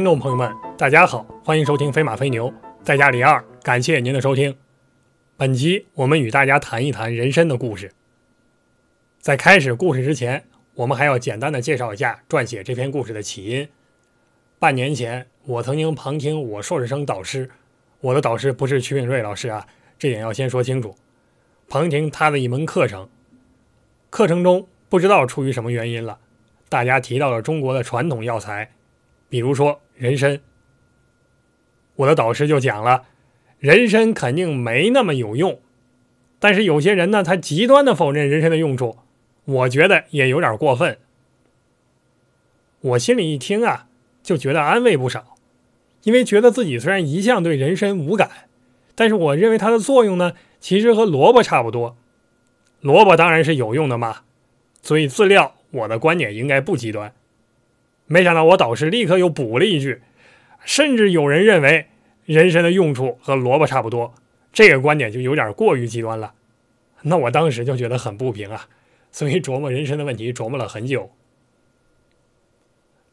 听众朋友们，大家好，欢迎收听《飞马飞牛》，在家里二，感谢您的收听。本集我们与大家谈一谈人参的故事。在开始故事之前，我们还要简单的介绍一下撰写这篇故事的起因。半年前，我曾经旁听我硕士生导师，我的导师不是曲炳瑞老师啊，这点要先说清楚。旁听他的一门课程，课程中不知道出于什么原因了，大家提到了中国的传统药材。比如说人参，我的导师就讲了，人参肯定没那么有用，但是有些人呢，他极端的否认人参的用处，我觉得也有点过分。我心里一听啊，就觉得安慰不少，因为觉得自己虽然一向对人参无感，但是我认为它的作用呢，其实和萝卜差不多。萝卜当然是有用的嘛，所以自料我的观点应该不极端。没想到我导师立刻又补了一句，甚至有人认为人参的用处和萝卜差不多，这个观点就有点过于极端了。那我当时就觉得很不平啊，所以琢磨人参的问题琢磨了很久。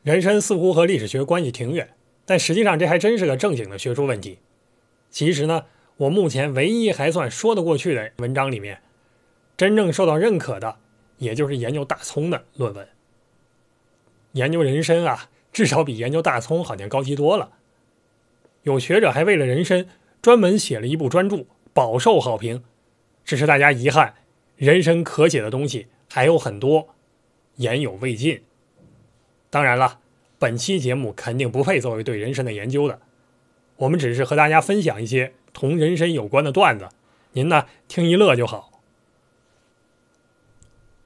人参似乎和历史学关系挺远，但实际上这还真是个正经的学术问题。其实呢，我目前唯一还算说得过去的文章里面，真正受到认可的，也就是研究大葱的论文。研究人参啊，至少比研究大葱好像高级多了。有学者还为了人参专门写了一部专著，饱受好评。只是大家遗憾，人参可写的东西还有很多，言有未尽。当然了，本期节目肯定不配作为对人参的研究的，我们只是和大家分享一些同人参有关的段子，您呢听一乐就好。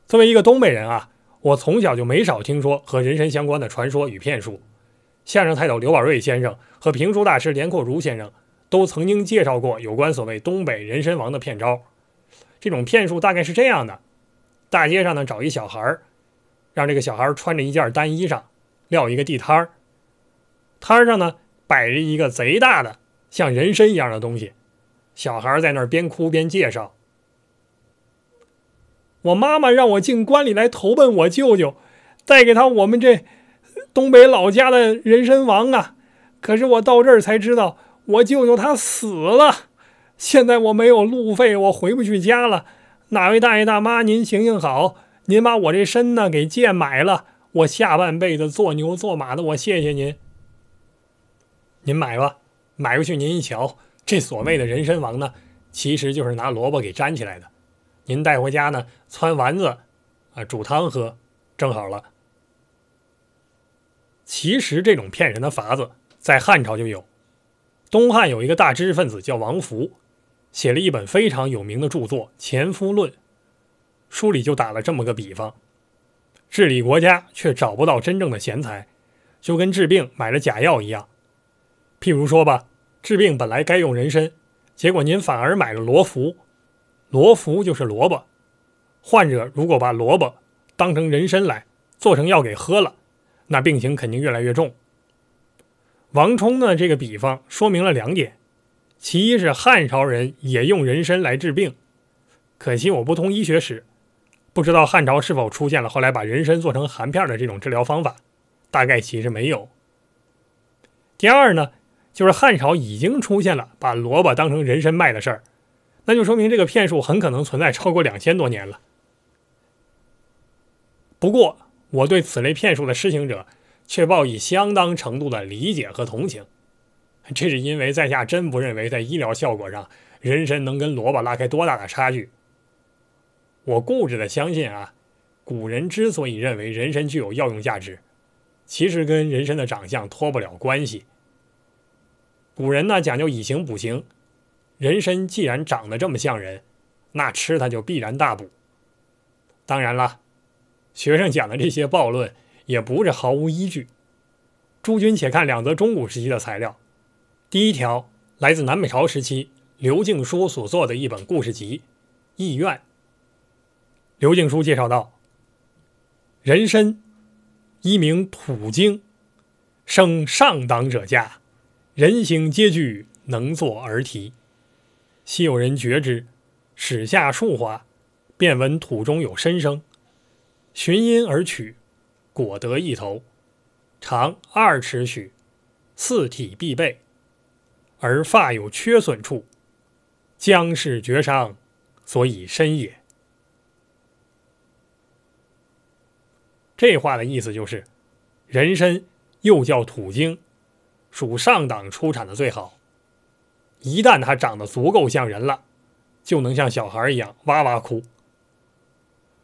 作为一个东北人啊。我从小就没少听说和人参相关的传说与骗术，相声泰斗刘宝瑞先生和评书大师连阔如先生都曾经介绍过有关所谓东北人参王的骗招。这种骗术大概是这样的：大街上呢找一小孩儿，让这个小孩穿着一件单衣裳，撂一个地摊儿，摊上呢摆着一个贼大的像人参一样的东西，小孩在那儿边哭边介绍。我妈妈让我进关里来投奔我舅舅，带给他我们这东北老家的人参王啊！可是我到这儿才知道，我舅舅他死了。现在我没有路费，我回不去家了。哪位大爷大妈，您行行好，您把我这身呢给贱买了，我下半辈子做牛做马的，我谢谢您。您买吧，买回去您一瞧，这所谓的人参王呢，其实就是拿萝卜给粘起来的。您带回家呢，汆丸子，啊，煮汤喝，正好了。其实这种骗人的法子在汉朝就有。东汉有一个大知识分子叫王福，写了一本非常有名的著作《前夫论》，书里就打了这么个比方：治理国家却找不到真正的贤才，就跟治病买了假药一样。譬如说吧，治病本来该用人参，结果您反而买了罗浮。罗浮就是萝卜，患者如果把萝卜当成人参来做成药给喝了，那病情肯定越来越重。王充呢，这个比方说明了两点：其一是汉朝人也用人参来治病，可惜我不通医学史，不知道汉朝是否出现了后来把人参做成含片的这种治疗方法，大概其实没有。第二呢，就是汉朝已经出现了把萝卜当成人参卖的事儿。那就说明这个骗术很可能存在超过两千多年了。不过，我对此类骗术的施行者却抱以相当程度的理解和同情。这是因为在下真不认为在医疗效果上，人参能跟萝卜拉开多大的差距。我固执的相信啊，古人之所以认为人参具有药用价值，其实跟人参的长相脱不了关系。古人呢讲究以形补形。人参既然长得这么像人，那吃它就必然大补。当然了，学生讲的这些暴论也不是毫无依据。诸君且看两则中古时期的材料。第一条来自南北朝时期刘敬书所作的一本故事集《异苑》。刘敬书介绍道：“人参，一名土精，生上党者家，人形皆具，能作而啼。”昔有人觉之，始下数花，便闻土中有参声，寻因而取，果得一头，长二尺许，四体必备，而发有缺损处，将是绝伤，所以身也。这话的意思就是，人参又叫土精，属上党出产的最好。一旦它长得足够像人了，就能像小孩一样哇哇哭。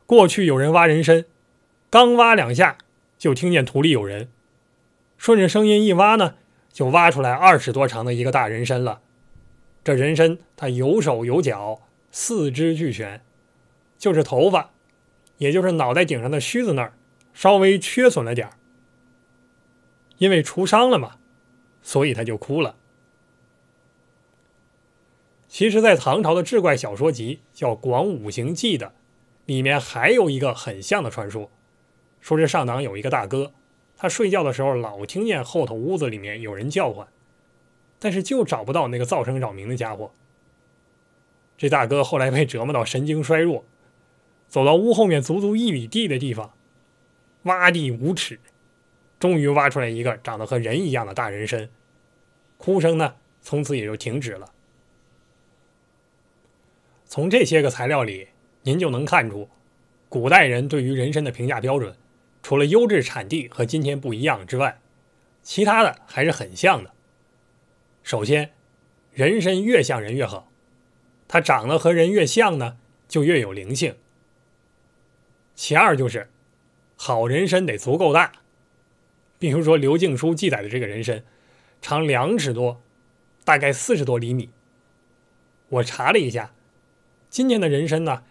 过去有人挖人参，刚挖两下，就听见土里有人，顺着声音一挖呢，就挖出来二尺多长的一个大人参了。这人参它有手有脚，四肢俱全，就是头发，也就是脑袋顶上的须子那儿。稍微缺损了点儿因为除伤了嘛，所以他就哭了。其实，在唐朝的志怪小说集叫《广五行记》的里面，还有一个很像的传说，说这上党有一个大哥，他睡觉的时候老听见后头屋子里面有人叫唤，但是就找不到那个噪声扰民的家伙。这大哥后来被折磨到神经衰弱，走到屋后面足足一里地的地方。挖地五尺，终于挖出来一个长得和人一样的大人参，哭声呢从此也就停止了。从这些个材料里，您就能看出，古代人对于人参的评价标准，除了优质产地和今天不一样之外，其他的还是很像的。首先，人参越像人越好，它长得和人越像呢，就越有灵性。其二就是。好人参得足够大，比如说刘敬书记载的这个人参，长两尺多，大概四十多厘米。我查了一下，今年的人参呢，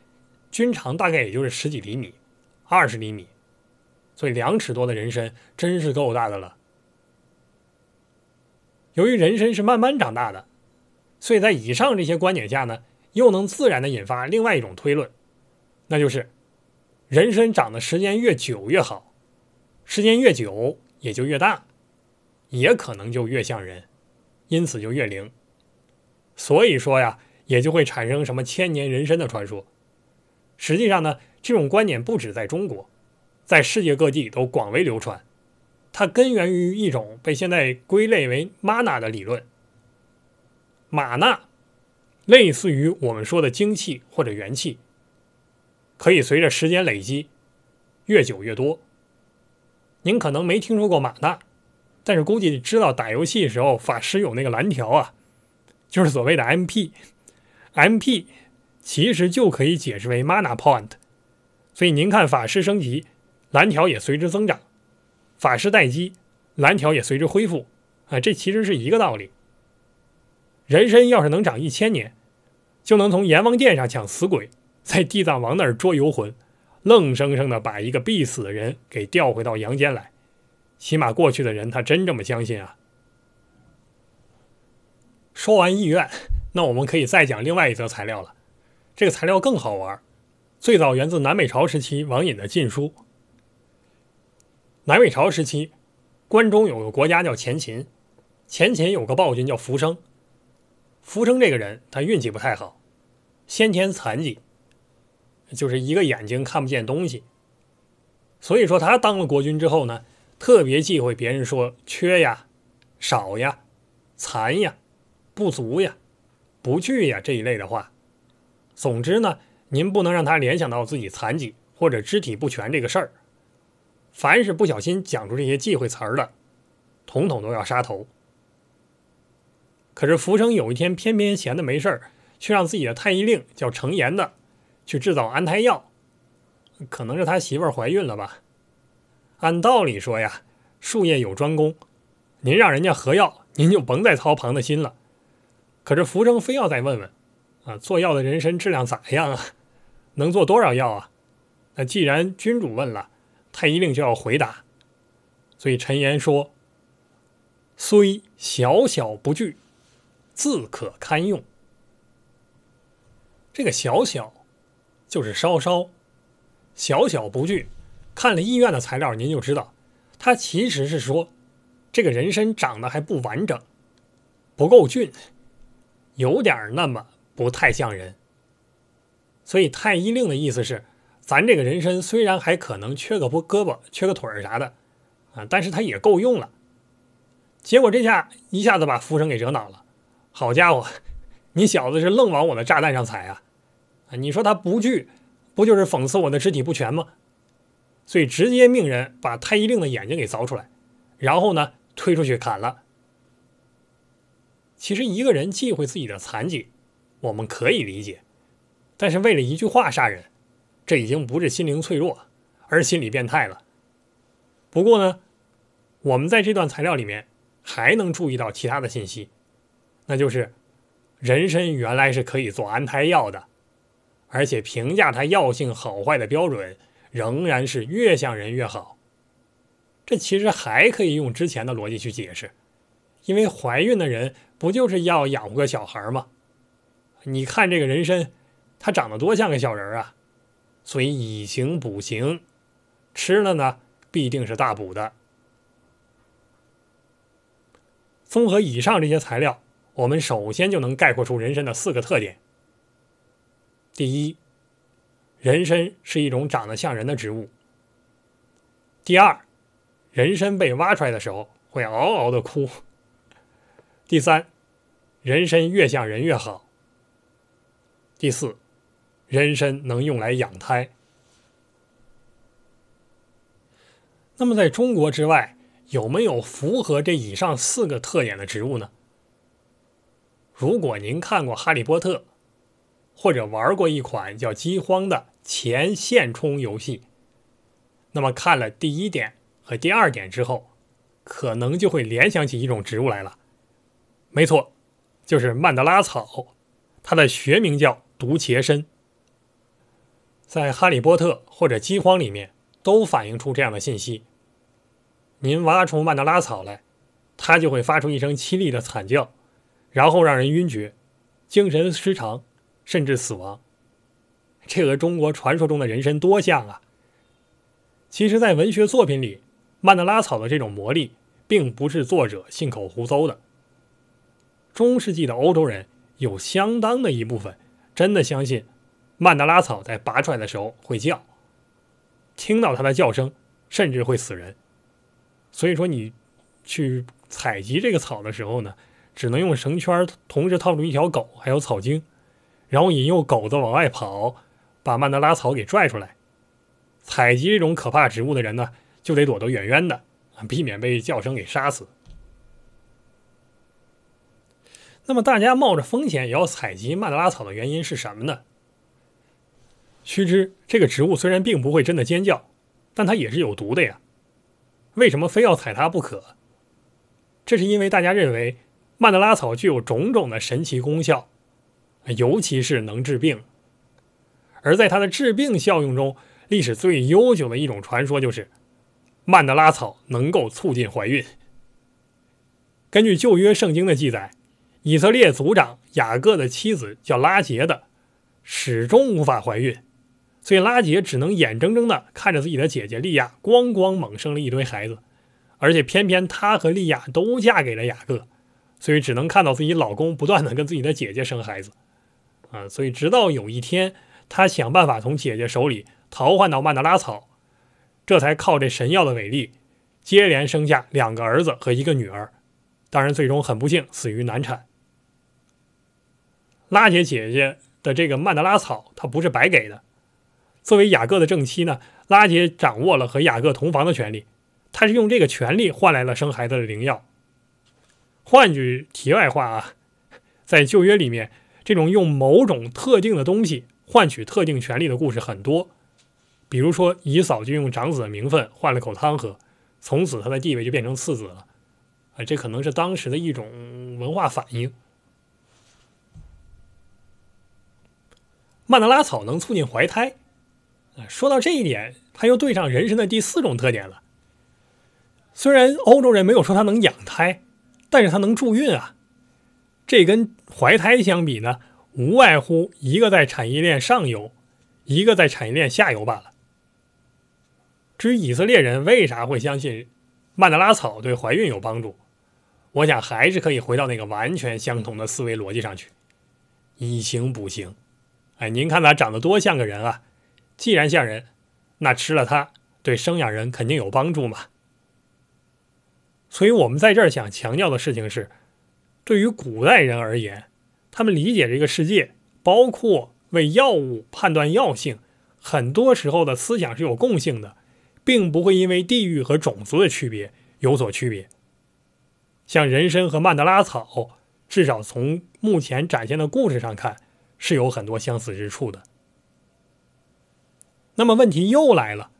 均长大概也就是十几厘米，二十厘米，所以两尺多的人参真是够大的了。由于人参是慢慢长大的，所以在以上这些观点下呢，又能自然的引发另外一种推论，那就是。人参长的时间越久越好，时间越久也就越大，也可能就越像人，因此就越灵。所以说呀，也就会产生什么千年人参的传说。实际上呢，这种观点不止在中国，在世界各地都广为流传。它根源于一种被现在归类为玛纳的理论。玛纳类似于我们说的精气或者元气。可以随着时间累积，越久越多。您可能没听说过玛纳，但是估计知道打游戏的时候法师有那个蓝条啊，就是所谓的 MP。MP 其实就可以解释为 Mana Point。所以您看法师升级，蓝条也随之增长；法师待机，蓝条也随之恢复。啊，这其实是一个道理。人参要是能长一千年，就能从阎王殿上抢死鬼。在地藏王那儿捉游魂，愣生生的把一个必死的人给调回到阳间来。起码过去的人他真这么相信啊。说完意愿，那我们可以再讲另外一则材料了。这个材料更好玩，最早源自南北朝时期王隐的《晋书》。南北朝时期，关中有个国家叫前秦，前秦有个暴君叫浮生。浮生这个人他运气不太好，先天残疾。就是一个眼睛看不见东西，所以说他当了国君之后呢，特别忌讳别人说缺呀、少呀、残呀、不足呀、不去呀这一类的话。总之呢，您不能让他联想到自己残疾或者肢体不全这个事儿。凡是不小心讲出这些忌讳词儿的，统统都要杀头。可是浮生有一天偏偏闲的没事儿，却让自己的太医令叫程岩的。去制造安胎药，可能是他媳妇儿怀孕了吧？按道理说呀，术业有专攻，您让人家合药，您就甭再操旁的心了。可是福生非要再问问，啊，做药的人参质量咋样啊？能做多少药啊？那既然君主问了，太医令就要回答。所以陈言说：“虽小小不具，自可堪用。”这个小小。就是稍稍小小不具，看了医院的材料，您就知道，他其实是说这个人参长得还不完整，不够俊，有点那么不太像人。所以太医令的意思是，咱这个人参虽然还可能缺个不胳膊、缺个腿儿啥的啊，但是它也够用了。结果这下一下子把福生给惹恼了。好家伙，你小子是愣往我的炸弹上踩啊！啊，你说他不惧，不就是讽刺我的肢体不全吗？所以直接命人把太医令的眼睛给凿出来，然后呢推出去砍了。其实一个人忌讳自己的残疾，我们可以理解，但是为了一句话杀人，这已经不是心灵脆弱，而是心理变态了。不过呢，我们在这段材料里面还能注意到其他的信息，那就是人参原来是可以做安胎药的，而且评价它药性好坏的标准。仍然是越像人越好，这其实还可以用之前的逻辑去解释，因为怀孕的人不就是要养活个小孩吗？你看这个人参，它长得多像个小人啊，所以以形补形，吃了呢必定是大补的。综合以上这些材料，我们首先就能概括出人参的四个特点。第一。人参是一种长得像人的植物。第二，人参被挖出来的时候会嗷嗷的哭。第三，人参越像人越好。第四，人参能用来养胎。那么，在中国之外，有没有符合这以上四个特点的植物呢？如果您看过《哈利波特》，或者玩过一款叫《饥荒》的。前线冲游戏，那么看了第一点和第二点之后，可能就会联想起一种植物来了。没错，就是曼德拉草，它的学名叫毒茄参。在《哈利波特》或者《饥荒》里面都反映出这样的信息。您挖出曼德拉草来，它就会发出一声凄厉的惨叫，然后让人晕厥、精神失常，甚至死亡。这和中国传说中的人参多像啊！其实，在文学作品里，曼德拉草的这种魔力，并不是作者信口胡诌的。中世纪的欧洲人有相当的一部分真的相信，曼德拉草在拔出来的时候会叫，听到它的叫声，甚至会死人。所以说，你去采集这个草的时候呢，只能用绳圈同时套住一条狗，还有草茎，然后引诱狗子往外跑。把曼德拉草给拽出来，采集这种可怕植物的人呢，就得躲得远远的，避免被叫声给杀死。那么，大家冒着风险也要采集曼德拉草的原因是什么呢？须知，这个植物虽然并不会真的尖叫，但它也是有毒的呀。为什么非要采它不可？这是因为大家认为曼德拉草具有种种的神奇功效，尤其是能治病。而在它的治病效用中，历史最悠久的一种传说就是，曼德拉草能够促进怀孕。根据旧约圣经的记载，以色列族长雅各的妻子叫拉杰的，始终无法怀孕，所以拉杰只能眼睁睁地看着自己的姐姐利亚咣咣猛生了一堆孩子，而且偏偏她和利亚都嫁给了雅各，所以只能看到自己老公不断地跟自己的姐姐生孩子，啊，所以直到有一天。他想办法从姐姐手里逃换到曼德拉草，这才靠这神药的伟力，接连生下两个儿子和一个女儿。当然，最终很不幸死于难产。拉姐姐姐的这个曼德拉草，她不是白给的。作为雅各的正妻呢，拉姐掌握了和雅各同房的权利，她是用这个权利换来了生孩子的灵药。换句题外话啊，在旧约里面，这种用某种特定的东西。换取特定权利的故事很多，比如说以扫就用长子的名分换了口汤喝，从此他的地位就变成次子了。啊，这可能是当时的一种文化反应。曼德拉草能促进怀胎，啊，说到这一点，他又对上人参的第四种特点了。虽然欧洲人没有说它能养胎，但是它能助孕啊。这跟怀胎相比呢？无外乎一个在产业链上游，一个在产业链下游罢了。至于以色列人为啥会相信曼德拉草对怀孕有帮助，我想还是可以回到那个完全相同的思维逻辑上去，以形补形。哎，您看它长得多像个人啊！既然像人，那吃了它对生养人肯定有帮助嘛。所以我们在这儿想强调的事情是，对于古代人而言，他们理解这个世界，包括为药物判断药性，很多时候的思想是有共性的，并不会因为地域和种族的区别有所区别。像人参和曼德拉草，至少从目前展现的故事上看，是有很多相似之处的。那么问题又来了，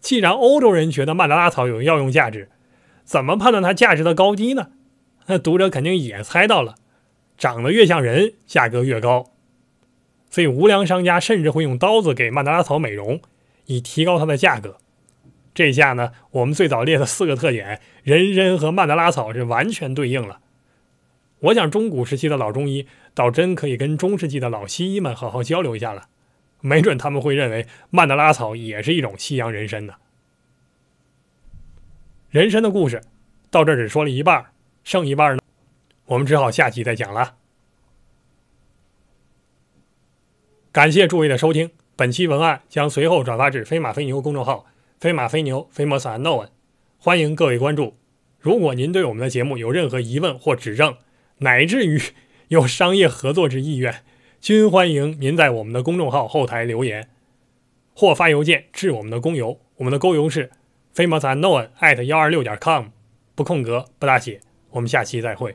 既然欧洲人觉得曼德拉草有药用价值，怎么判断它价值的高低呢？那读者肯定也猜到了，长得越像人，价格越高。所以无良商家甚至会用刀子给曼德拉草美容，以提高它的价格。这下呢，我们最早列的四个特点，人参和曼德拉草是完全对应了。我想中古时期的老中医倒真可以跟中世纪的老西医们好好交流一下了。没准他们会认为曼德拉草也是一种西洋人参呢。人参的故事到这只说了一半，剩一半呢，我们只好下期再讲了。感谢诸位的收听，本期文案将随后转发至飞马飞牛公众号“飞马飞牛 Famous Unknown”，欢迎各位关注。如果您对我们的节目有任何疑问或指正，乃至于 有商业合作之意愿，均欢迎您在我们的公众号后台留言，或发邮件至我们的公邮。我们的公邮是 famousunknown@ 幺二六点 com，不空格，不大写。我们下期再会。